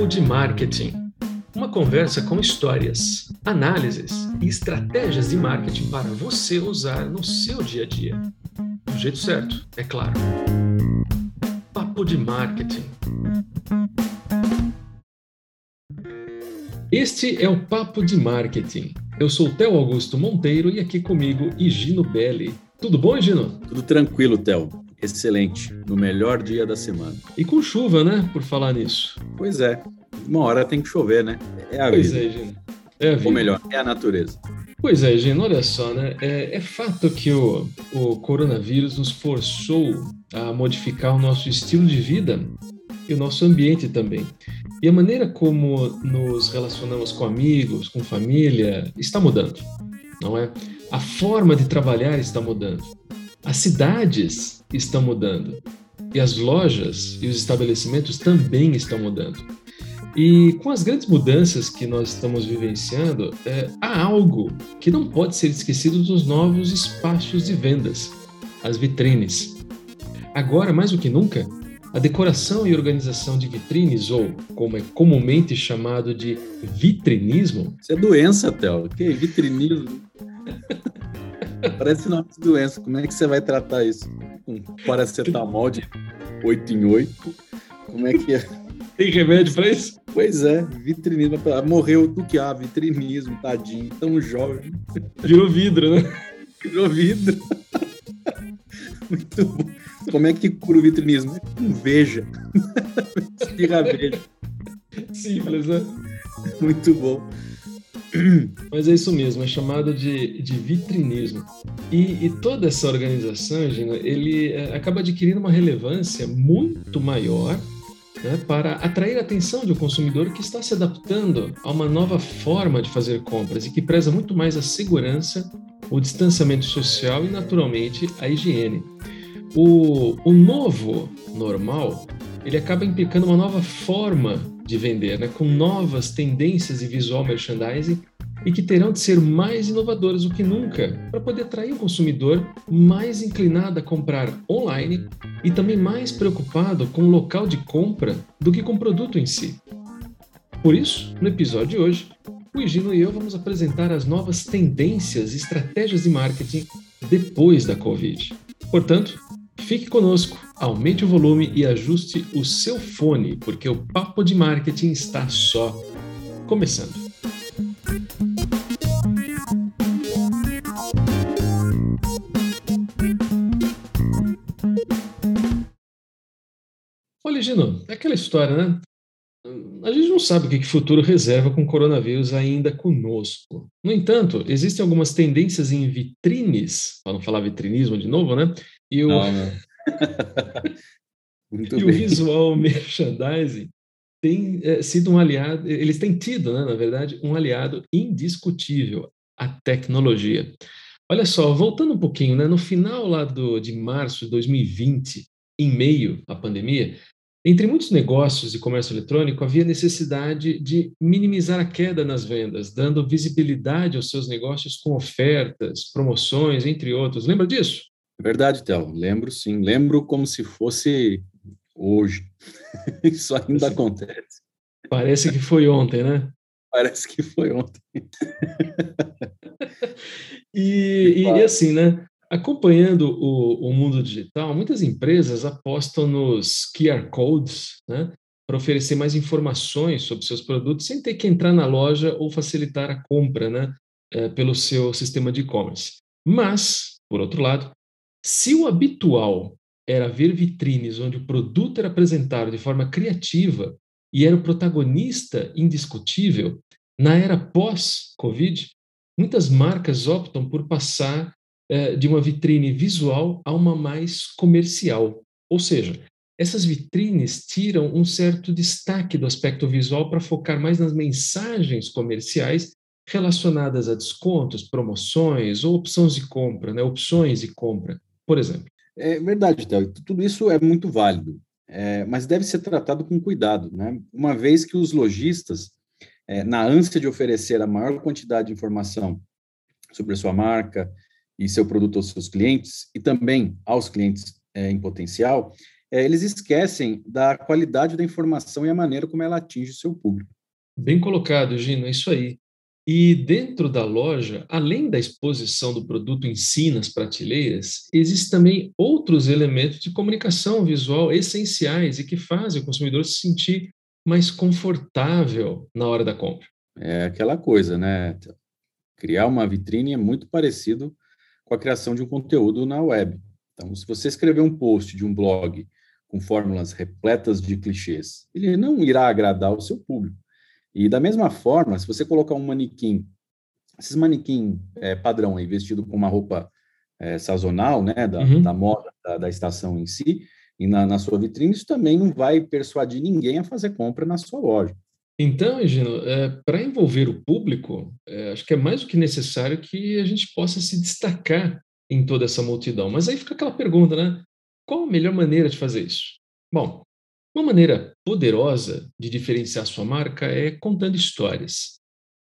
Papo de Marketing. Uma conversa com histórias, análises e estratégias de marketing para você usar no seu dia a dia. Do jeito certo, é claro. Papo de Marketing. Este é o Papo de Marketing. Eu sou Theo Augusto Monteiro e aqui comigo Higino Belli. Tudo bom, Higino? Tudo tranquilo, Theo excelente, no melhor dia da semana. E com chuva, né? Por falar nisso. Pois é. Uma hora tem que chover, né? É a pois vida. é, Gino. É a vida. Ou melhor, é a natureza. Pois é, Gino, olha só, né? É, é fato que o, o coronavírus nos forçou a modificar o nosso estilo de vida e o nosso ambiente também. E a maneira como nos relacionamos com amigos, com família, está mudando, não é? A forma de trabalhar está mudando. As cidades estão mudando e as lojas e os estabelecimentos também estão mudando. E com as grandes mudanças que nós estamos vivenciando, é, há algo que não pode ser esquecido dos novos espaços de vendas, as vitrines. Agora, mais do que nunca, a decoração e organização de vitrines, ou como é comumente chamado de vitrinismo. Isso é doença, Théo. Que vitrinismo? Parece nome de doença. Como é que você vai tratar isso? Com paracetamol de 8 em 8? Como é que é? Tem remédio para isso? Pois é, vitrinismo. Morreu do que? Ah, vitrinismo, tadinho, tão jovem. Virou vidro, né? Virou vidro. Muito bom. Como é que cura o vitrinismo? Com veja. Espirra veja. Simples, né? Muito bom. Mas é isso mesmo, é chamado de, de vitrinismo. E, e toda essa organização, Gina, ele é, acaba adquirindo uma relevância muito maior né, para atrair a atenção um consumidor que está se adaptando a uma nova forma de fazer compras e que preza muito mais a segurança, o distanciamento social e, naturalmente, a higiene. O, o novo normal ele acaba implicando uma nova forma de vender, né, com novas tendências de visual merchandising e que terão de ser mais inovadoras do que nunca para poder atrair o consumidor mais inclinado a comprar online e também mais preocupado com o local de compra do que com o produto em si. Por isso, no episódio de hoje, o Higino e eu vamos apresentar as novas tendências e estratégias de marketing depois da Covid. Portanto, Fique conosco, aumente o volume e ajuste o seu fone, porque o papo de marketing está só começando. Olha, Gino, é aquela história, né? A gente não sabe o que o futuro reserva com o coronavírus ainda conosco. No entanto, existem algumas tendências em vitrines, para não falar vitrinismo de novo, né? E o, não, não. e o visual merchandising tem é, sido um aliado, eles têm tido, né, na verdade, um aliado indiscutível, a tecnologia. Olha só, voltando um pouquinho, né, no final lá do, de março de 2020, em meio à pandemia, entre muitos negócios de comércio eletrônico, havia necessidade de minimizar a queda nas vendas, dando visibilidade aos seus negócios com ofertas, promoções, entre outros. Lembra disso? É verdade, Théo. Lembro sim. Lembro como se fosse hoje. Isso ainda Parece... acontece. Parece que foi ontem, né? Parece que foi ontem. e, e, assim, né? Acompanhando o, o, mundo digital, muitas empresas apostam nos QR codes, né? Para oferecer mais informações sobre seus produtos sem ter que entrar na loja ou facilitar a compra, né? É, pelo seu sistema de e-commerce. Mas, por outro lado, se o habitual era ver vitrines onde o produto era apresentado de forma criativa e era o protagonista indiscutível, na era pós-Covid, muitas marcas optam por passar eh, de uma vitrine visual a uma mais comercial. Ou seja, essas vitrines tiram um certo destaque do aspecto visual para focar mais nas mensagens comerciais relacionadas a descontos, promoções ou opções de compra, né? opções de compra por exemplo. É verdade, Théo. Tudo isso é muito válido, é, mas deve ser tratado com cuidado, né? Uma vez que os lojistas, é, na ânsia de oferecer a maior quantidade de informação sobre a sua marca e seu produto aos seus clientes, e também aos clientes é, em potencial, é, eles esquecem da qualidade da informação e a maneira como ela atinge o seu público. Bem colocado, Gino, é isso aí. E dentro da loja, além da exposição do produto em si nas prateleiras, existem também outros elementos de comunicação visual essenciais e que fazem o consumidor se sentir mais confortável na hora da compra. É aquela coisa, né? Criar uma vitrine é muito parecido com a criação de um conteúdo na web. Então, se você escrever um post de um blog com fórmulas repletas de clichês, ele não irá agradar o seu público. E da mesma forma, se você colocar um manequim, esses manequim é, padrão aí, vestido com uma roupa é, sazonal, né, da, uhum. da moda da, da, estação em si, e na, na, sua vitrine, isso também não vai persuadir ninguém a fazer compra na sua loja. Então, Egino, é, para envolver o público, é, acho que é mais do que necessário que a gente possa se destacar em toda essa multidão. Mas aí fica aquela pergunta, né? Qual a melhor maneira de fazer isso? Bom, uma maneira poderosa de diferenciar sua marca é contando histórias.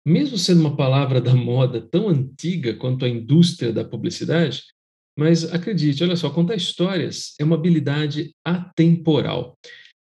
Mesmo sendo uma palavra da moda tão antiga quanto a indústria da publicidade, mas acredite, olha só, contar histórias é uma habilidade atemporal.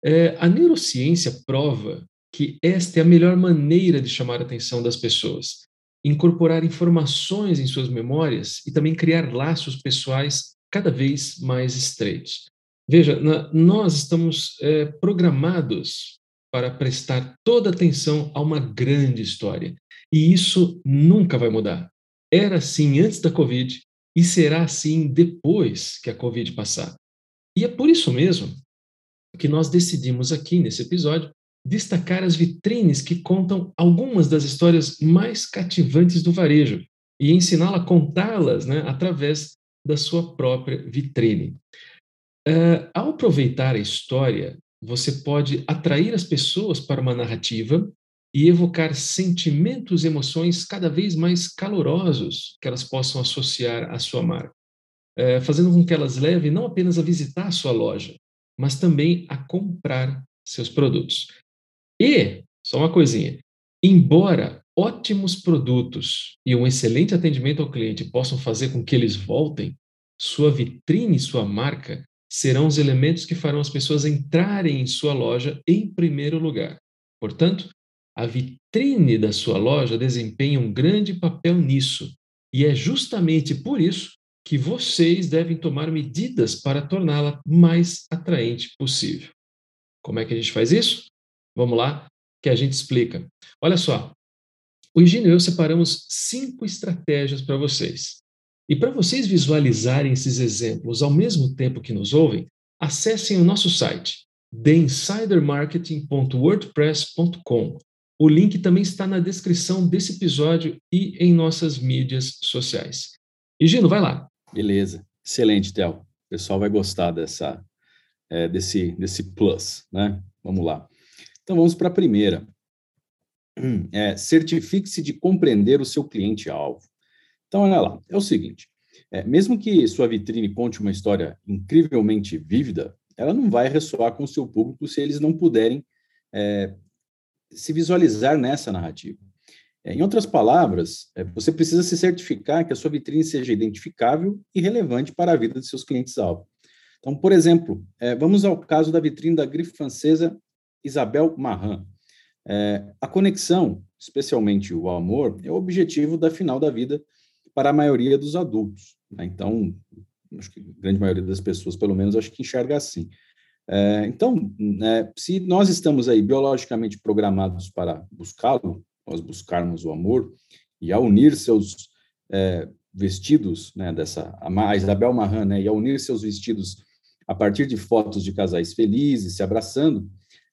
É, a neurociência prova que esta é a melhor maneira de chamar a atenção das pessoas, incorporar informações em suas memórias e também criar laços pessoais cada vez mais estreitos. Veja, nós estamos é, programados para prestar toda atenção a uma grande história. E isso nunca vai mudar. Era assim antes da Covid e será assim depois que a Covid passar. E é por isso mesmo que nós decidimos aqui nesse episódio destacar as vitrines que contam algumas das histórias mais cativantes do varejo e ensiná-la a contá-las né, através da sua própria vitrine. Uh, ao aproveitar a história, você pode atrair as pessoas para uma narrativa e evocar sentimentos e emoções cada vez mais calorosos que elas possam associar à sua marca, uh, fazendo com que elas levem não apenas a visitar a sua loja, mas também a comprar seus produtos. E, só uma coisinha, embora ótimos produtos e um excelente atendimento ao cliente possam fazer com que eles voltem, sua vitrine sua marca serão os elementos que farão as pessoas entrarem em sua loja em primeiro lugar. Portanto, a vitrine da sua loja desempenha um grande papel nisso, e é justamente por isso que vocês devem tomar medidas para torná-la mais atraente possível. Como é que a gente faz isso? Vamos lá, que a gente explica. Olha só, o Higino e eu separamos cinco estratégias para vocês. E para vocês visualizarem esses exemplos ao mesmo tempo que nos ouvem, acessem o nosso site, theinsidermarketing.wordpress.com. O link também está na descrição desse episódio e em nossas mídias sociais. E Gino, vai lá. Beleza. Excelente, Théo. O pessoal vai gostar dessa, é, desse, desse plus, né? Vamos lá. Então, vamos para a primeira. É, Certifique-se de compreender o seu cliente-alvo. Então, olha lá, é o seguinte: é, mesmo que sua vitrine conte uma história incrivelmente vívida, ela não vai ressoar com o seu público se eles não puderem é, se visualizar nessa narrativa. É, em outras palavras, é, você precisa se certificar que a sua vitrine seja identificável e relevante para a vida de seus clientes-alvo. Então, por exemplo, é, vamos ao caso da vitrine da grife francesa Isabel Marran. É, a conexão, especialmente o amor, é o objetivo da final da vida para a maioria dos adultos. Né? Então, acho que a grande maioria das pessoas, pelo menos, acho que enxerga assim. É, então, né, se nós estamos aí biologicamente programados para buscá-lo, nós buscarmos o amor, e ao unir seus é, vestidos, né, dessa, a Isabel Marran, né, e ao unir seus vestidos a partir de fotos de casais felizes, se abraçando,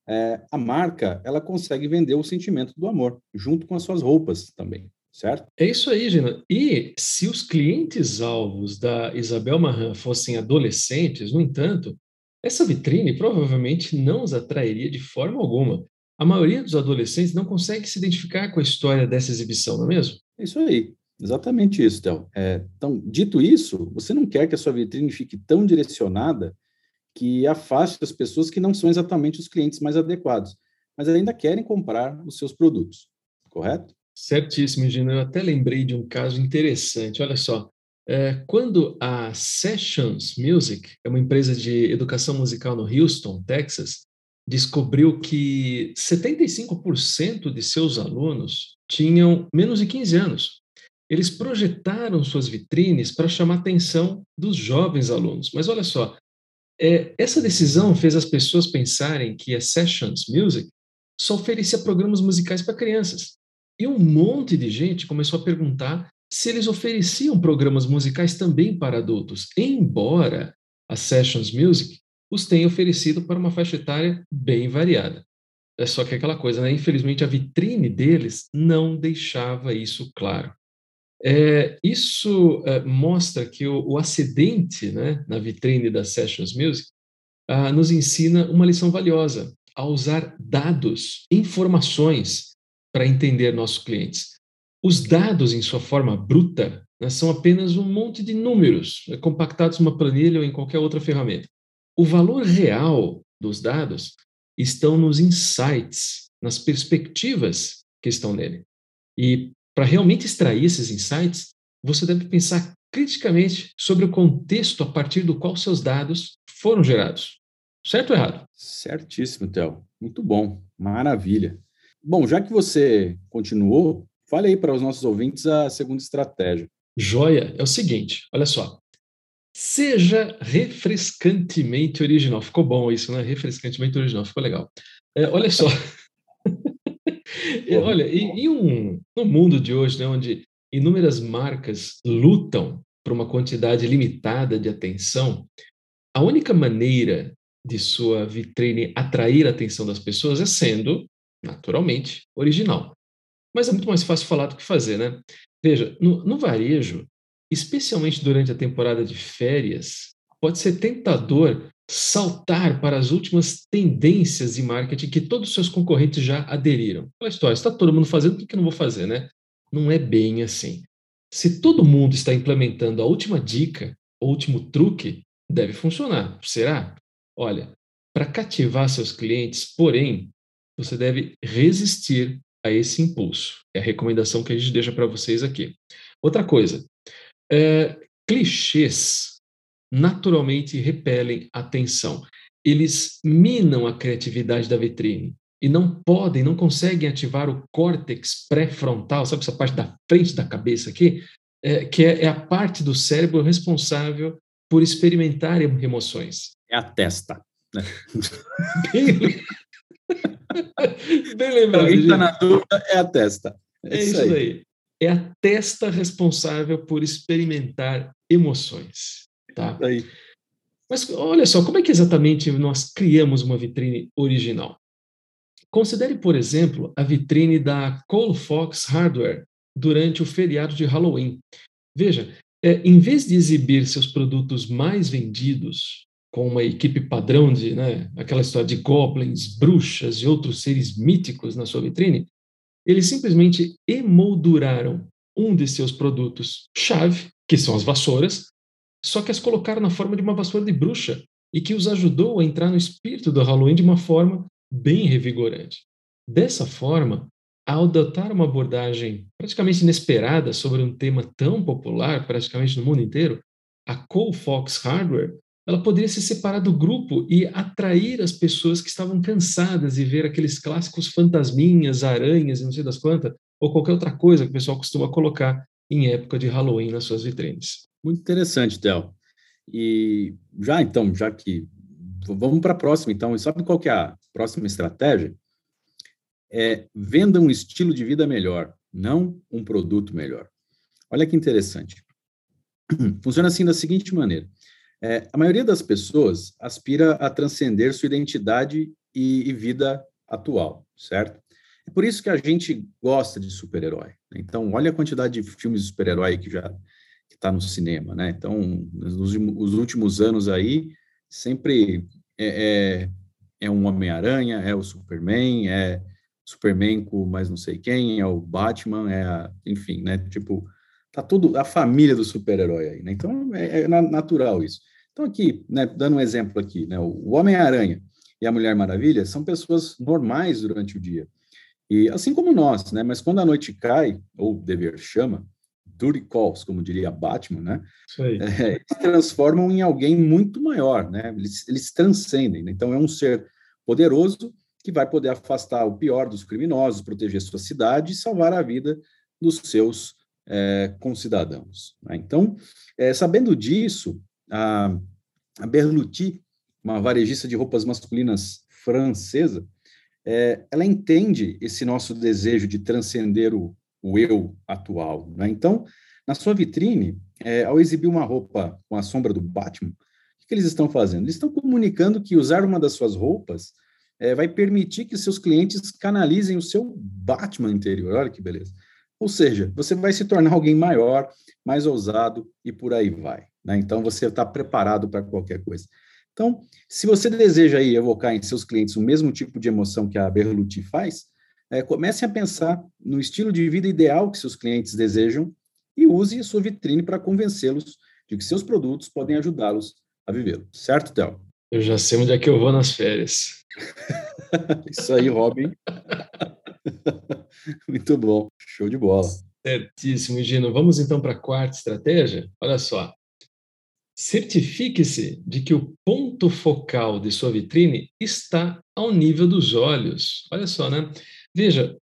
é, a marca, ela consegue vender o sentimento do amor, junto com as suas roupas também certo? É isso aí, Gina. E se os clientes-alvos da Isabel Marran fossem adolescentes, no entanto, essa vitrine provavelmente não os atrairia de forma alguma. A maioria dos adolescentes não consegue se identificar com a história dessa exibição, não é mesmo? É isso aí. Exatamente isso, Théo. É, então, dito isso, você não quer que a sua vitrine fique tão direcionada que afaste as pessoas que não são exatamente os clientes mais adequados, mas ainda querem comprar os seus produtos, correto? Certíssimo, Gina. Eu até lembrei de um caso interessante. Olha só, É, quando a Sessions Music, é uma empresa de educação musical no Houston, Texas, descobriu que 75% de seus alunos tinham menos de 15 anos. Eles projetaram suas vitrines para chamar a atenção dos jovens alunos. Mas olha só, é, essa decisão fez as pessoas pensarem que a Sessions Music só oferecia programas musicais para crianças. E um monte de gente começou a perguntar se eles ofereciam programas musicais também para adultos, embora a Sessions Music os tenha oferecido para uma faixa etária bem variada. É só que aquela coisa, né? Infelizmente, a vitrine deles não deixava isso claro. É, isso é, mostra que o, o, acidente né, na vitrine da Sessions Music ah, nos ensina uma lição valiosa a usar dados, informações para entender nossos clientes. Os dados, em sua forma bruta, né, são apenas um monte de números né, compactados numa planilha ou em qualquer outra ferramenta. O valor real dos dados estão nos insights, nas perspectivas que estão nele. E para realmente extrair esses insights, você deve pensar criticamente sobre o contexto a partir do qual seus dados foram gerados. Certo ou errado? Certíssimo, Theo. Muito bom. Maravilha. Bom, já que você continuou, fale aí para os nossos ouvintes a segunda estratégia. Joia, é o seguinte, olha só. Seja refrescantemente original. Ficou bom isso, né? Refrescantemente original, ficou legal. É, olha só. olha, em, em, um, no mundo de hoje, né, onde inúmeras marcas lutam por uma quantidade limitada de atenção, a única maneira de sua vitrine atrair a atenção das pessoas é sendo, naturalmente, original. Mas é muito mais fácil falar do que fazer, né? Veja, no, no varejo, especialmente durante a temporada de férias, pode ser tentador saltar para as últimas tendências de marketing que todos os seus concorrentes já aderiram. Aquela história, está todo mundo fazendo, por que eu não vou fazer, né? Não é bem assim. Se todo mundo está implementando a última dica, o último truque, deve funcionar. Será? Olha, para cativar seus clientes, porém, você deve resistir a esse impulso. É a recomendação que a gente deixa para vocês aqui. Outra coisa, é, clichês naturalmente repelem atenção. Eles minam a criatividade da vitrine e não podem, não conseguem ativar o córtex pré-frontal, sabe essa parte da frente da cabeça aqui, é, que é, é a parte do cérebro responsável por experimentar emoções. É a testa. Né? Bem, Bem lembrado. Quem está na dúvida é a testa. É, é isso, aí. É a testa responsável por experimentar emoções. Tá? É aí. Mas olha só, como é que exatamente nós criamos uma vitrine original? Considere, por exemplo, a vitrine da Colfax Hardware durante o feriado de Halloween. Veja, é, em vez de exibir seus produtos mais vendidos com uma equipe padrão de, né, aquela história de goblins, bruxas e outros seres míticos na sua vitrine, eles simplesmente emolduraram um de seus produtos chave, que são as vassouras, só que as colocaram na forma de uma vassoura de bruxa e que os ajudou a entrar no espírito do Halloween de uma forma bem revigorante. Dessa forma, ao adotar uma abordagem praticamente inesperada sobre um tema tão popular praticamente no mundo inteiro, a Colfax Hardware ela poderia se separar do grupo e atrair as pessoas que estavam cansadas de ver aqueles clássicos fantasminhas, aranhas e não sei das quantas, ou qualquer outra coisa que o pessoal costuma colocar em época de Halloween nas suas vitrines. Muito interessante, Del. E já então, já que vamos para a próxima, então, e sabe qual que é a próxima estratégia? É venda um estilo de vida melhor, não um produto melhor. Olha que interessante. Funciona assim da seguinte maneira: é, a maioria das pessoas aspira a transcender sua identidade e, e vida atual, certo? É por isso que a gente gosta de super-herói. Né? Então, olha a quantidade de filmes de super-herói que já está no cinema, né? Então, nos, nos, últimos anos aí, sempre é, é, é um Homem-Aranha, é o Superman, é Superman com mais não sei quem, é o Batman, é a, enfim, né? Tipo, tá tudo a família do super-herói aí, né? Então, é, é natural isso. Então, aqui, né, dando um exemplo aqui, né, o Homem-Aranha e a Mulher Maravilha são pessoas normais durante o dia. E assim como nós, né, mas quando a noite cai, ou dever chama, duty calls, como diria Batman, né? É, se transformam em alguém muito maior, né? Eles, eles transcendem. Né? Então, é um ser poderoso que vai poder afastar o pior dos criminosos, proteger sua cidade e salvar a vida dos seus é, concidadãos. Né? Então, é, sabendo disso, a, a Berluti, uma varejista de roupas masculinas francesa, é, ela entende esse nosso desejo de transcender o, o eu atual. Né? Então, na sua vitrine, é, ao exibir uma roupa com a sombra do Batman, o que eles estão fazendo? Eles estão comunicando que usar uma das suas roupas é, vai permitir que seus clientes canalizem o seu Batman interior. Olha que beleza. Ou seja, você vai se tornar alguém maior, mais ousado e por aí vai. Né? Então, você está preparado para qualquer coisa. Então, se você deseja aí evocar em seus clientes o mesmo tipo de emoção que a Berluti faz, é, comece a pensar no estilo de vida ideal que seus clientes desejam e use a sua vitrine para convencê-los de que seus produtos podem ajudá-los a vivê-lo. Certo, Théo? Eu já sei onde é que eu vou nas férias. Isso aí, Robin. Muito bom. Show de bola. Certíssimo, Gino. Vamos então para a quarta estratégia? Olha só. Certifique-se de que o ponto focal de sua vitrine está ao nível dos olhos. Olha só, né? Veja,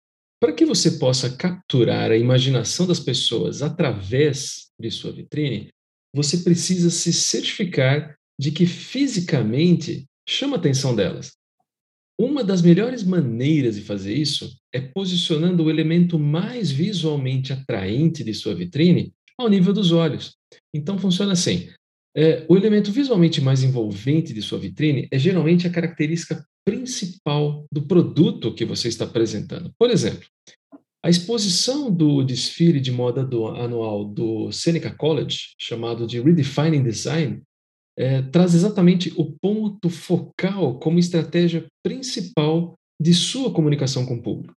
para que você possa capturar a imaginação das pessoas através de sua vitrine, você precisa se certificar de que fisicamente chama a atenção delas. Uma das melhores maneiras de fazer isso é posicionando o elemento mais visualmente atraente de sua vitrine ao nível dos olhos. Então funciona assim: é, o elemento visualmente mais envolvente de sua vitrine é geralmente a característica principal do produto que você está apresentando. Por exemplo, a exposição do desfile de moda do, anual do Seneca College, chamado de Redefining Design, é, traz exatamente o ponto focal como estratégia principal de sua comunicação com o público.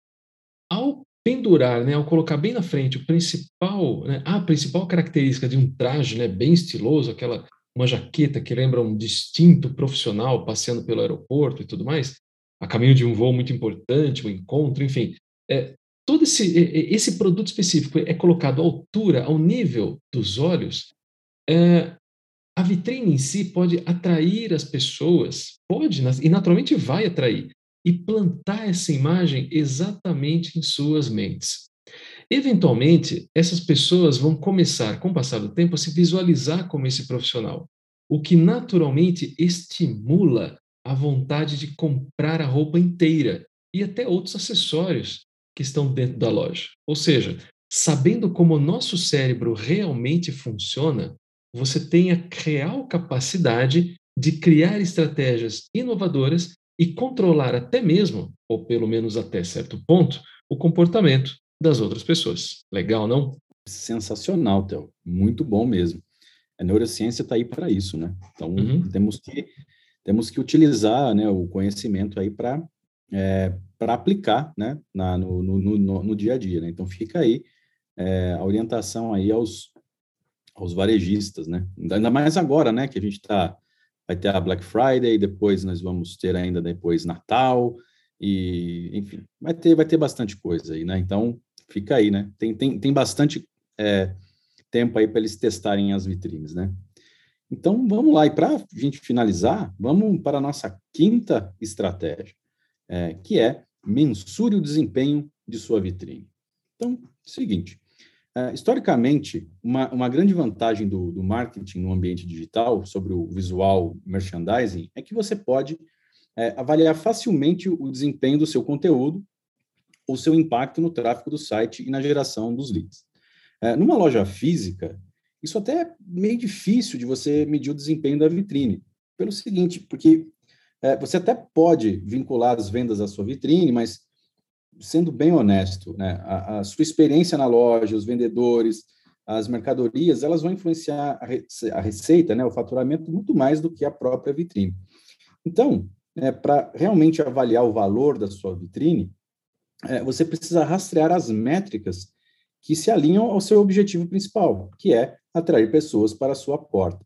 Ao pendurar, né, ao colocar bem na frente o principal, né, a principal característica de um traje, né, bem estiloso, aquela uma jaqueta que lembra um distinto profissional passeando pelo aeroporto e tudo mais, a caminho de um voo muito importante, um encontro, enfim, é, todo esse esse produto específico é colocado à altura, ao nível dos olhos, é, a vitrine em si pode atrair as pessoas, pode e naturalmente vai atrair e plantar essa imagem exatamente em suas mentes. Eventualmente, essas pessoas vão começar, com o passar do tempo, a se visualizar como esse profissional, o que naturalmente estimula a vontade de comprar a roupa inteira e até outros acessórios que estão dentro da loja. Ou seja, sabendo como o nosso cérebro realmente funciona, você tem a real capacidade de criar estratégias inovadoras e controlar até mesmo, ou pelo menos até certo ponto, o comportamento das outras pessoas. Legal, não? Sensacional, Theo. Muito bom mesmo. A neurociência está aí para isso, né? Então, uhum. temos, que, temos que utilizar né, o conhecimento aí para é, para aplicar né, na, no, no, no, no, dia a dia. Né? Então, fica aí é, a orientação aí aos, aos varejistas, né? Ainda mais agora, né, que a gente está vai ter a Black Friday, depois nós vamos ter ainda depois Natal e enfim, vai ter vai ter bastante coisa aí, né? Então fica aí, né? Tem tem, tem bastante é, tempo aí para eles testarem as vitrines, né? Então vamos lá e para a gente finalizar, vamos para a nossa quinta estratégia, é, que é mensure o desempenho de sua vitrine. Então, seguinte, Uh, historicamente, uma, uma grande vantagem do, do, marketing no ambiente digital sobre o visual merchandising é que você pode é, avaliar facilmente o desempenho do seu conteúdo ou seu impacto no tráfego do site e na geração dos leads. É, numa loja física, isso até é meio difícil de você medir o desempenho da vitrine, pelo seguinte, porque é, você até pode vincular as vendas à sua vitrine, mas sendo bem honesto, né, a, a, sua experiência na loja, os vendedores, as mercadorias, elas vão influenciar a, receita, né, o faturamento, muito mais do que a própria vitrine. Então, é, para realmente avaliar o valor da sua vitrine, é, você precisa rastrear as métricas que se alinham ao seu objetivo principal, que é atrair pessoas para a sua porta.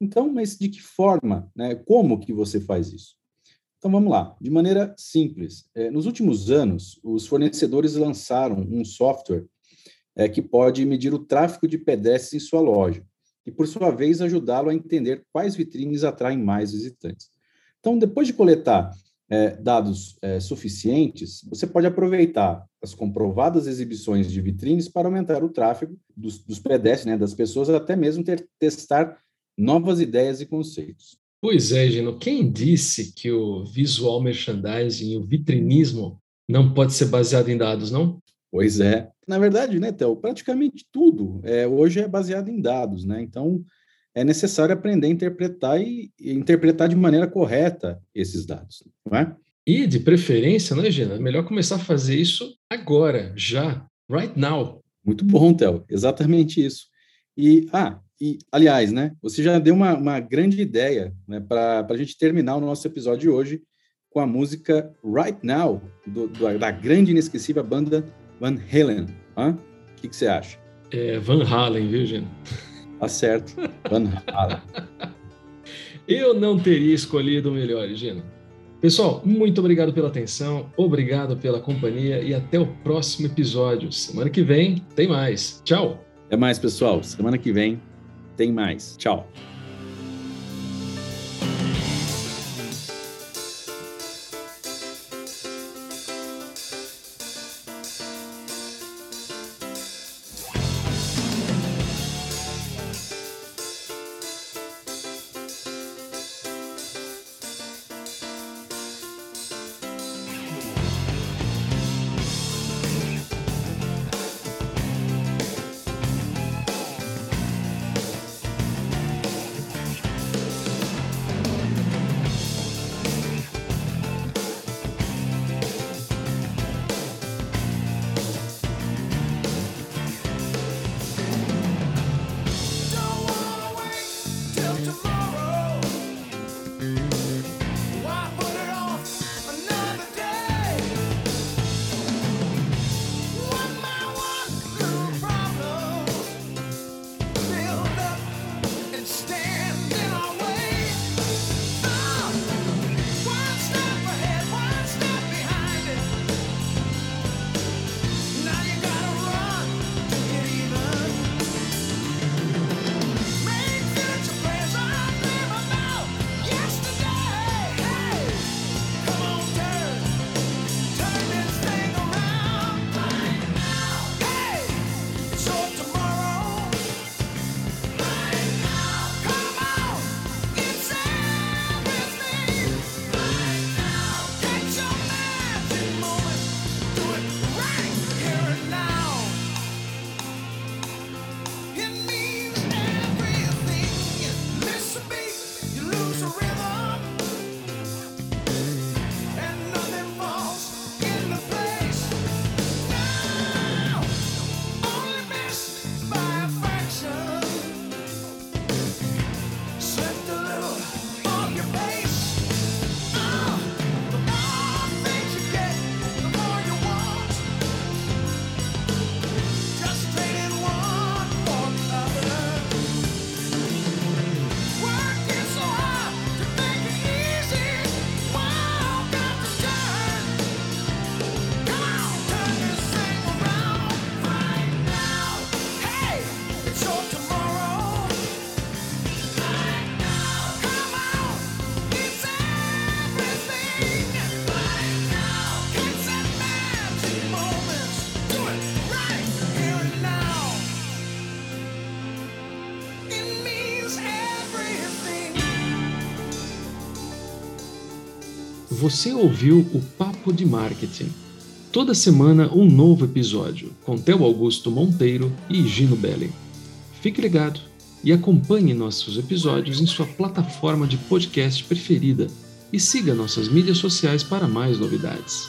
Então, mas de que forma, né, como que você faz isso? Então vamos lá, de maneira simples. É, nos últimos anos, os fornecedores lançaram um software é, que pode medir o tráfego de pedestres em sua loja e, por sua vez, ajudá-lo a entender quais vitrines atraem mais visitantes. Então, depois de coletar é, dados é, suficientes, você pode aproveitar as comprovadas exibições de vitrines para aumentar o tráfego dos, dos pedestres, né, das pessoas, até mesmo ter, testar novas ideias e conceitos. Pois é, Gino. Quem disse que o visual merchandising e o vitrinismo não pode ser baseado em dados, não? Pois é. Na verdade, né, Théo, praticamente tudo é, hoje é baseado em dados, né? Então, é necessário aprender a interpretar e, e interpretar de maneira correta esses dados, não é? E, de preferência, né, Gina? É melhor começar a fazer isso agora, já, right now. Muito bom, Théo. Exatamente isso. E, ah, e, aliás, né, você já deu uma, uma grande ideia né, para a gente terminar o nosso episódio de hoje com a música Right Now, do, do, da grande e inesquecível banda Van Halen. O que, que você acha? É Van Halen, viu, Gino? Tá certo. Van Halen. Eu não teria escolhido o melhor, Gino. Pessoal, muito obrigado pela atenção, obrigado pela companhia e até o próximo episódio. Semana que vem tem mais. Tchau. Até mais, pessoal. Semana que vem tem mais. Tchau. Você ouviu o Papo de Marketing. Toda semana um novo episódio com Theo Augusto Monteiro e Gino Belli. Fique ligado e acompanhe nossos episódios em sua plataforma de podcast preferida e siga nossas mídias sociais para mais novidades.